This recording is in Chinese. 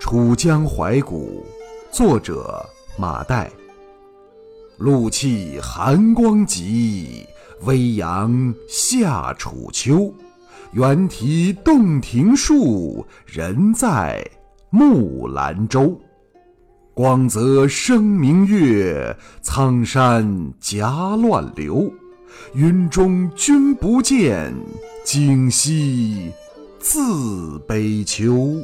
楚江怀古，作者马岱。露气寒光急，微阳下楚秋。猿啼洞庭树，人在木兰舟。光泽生明月，苍山夹乱流。云中君不见，今夕自悲秋。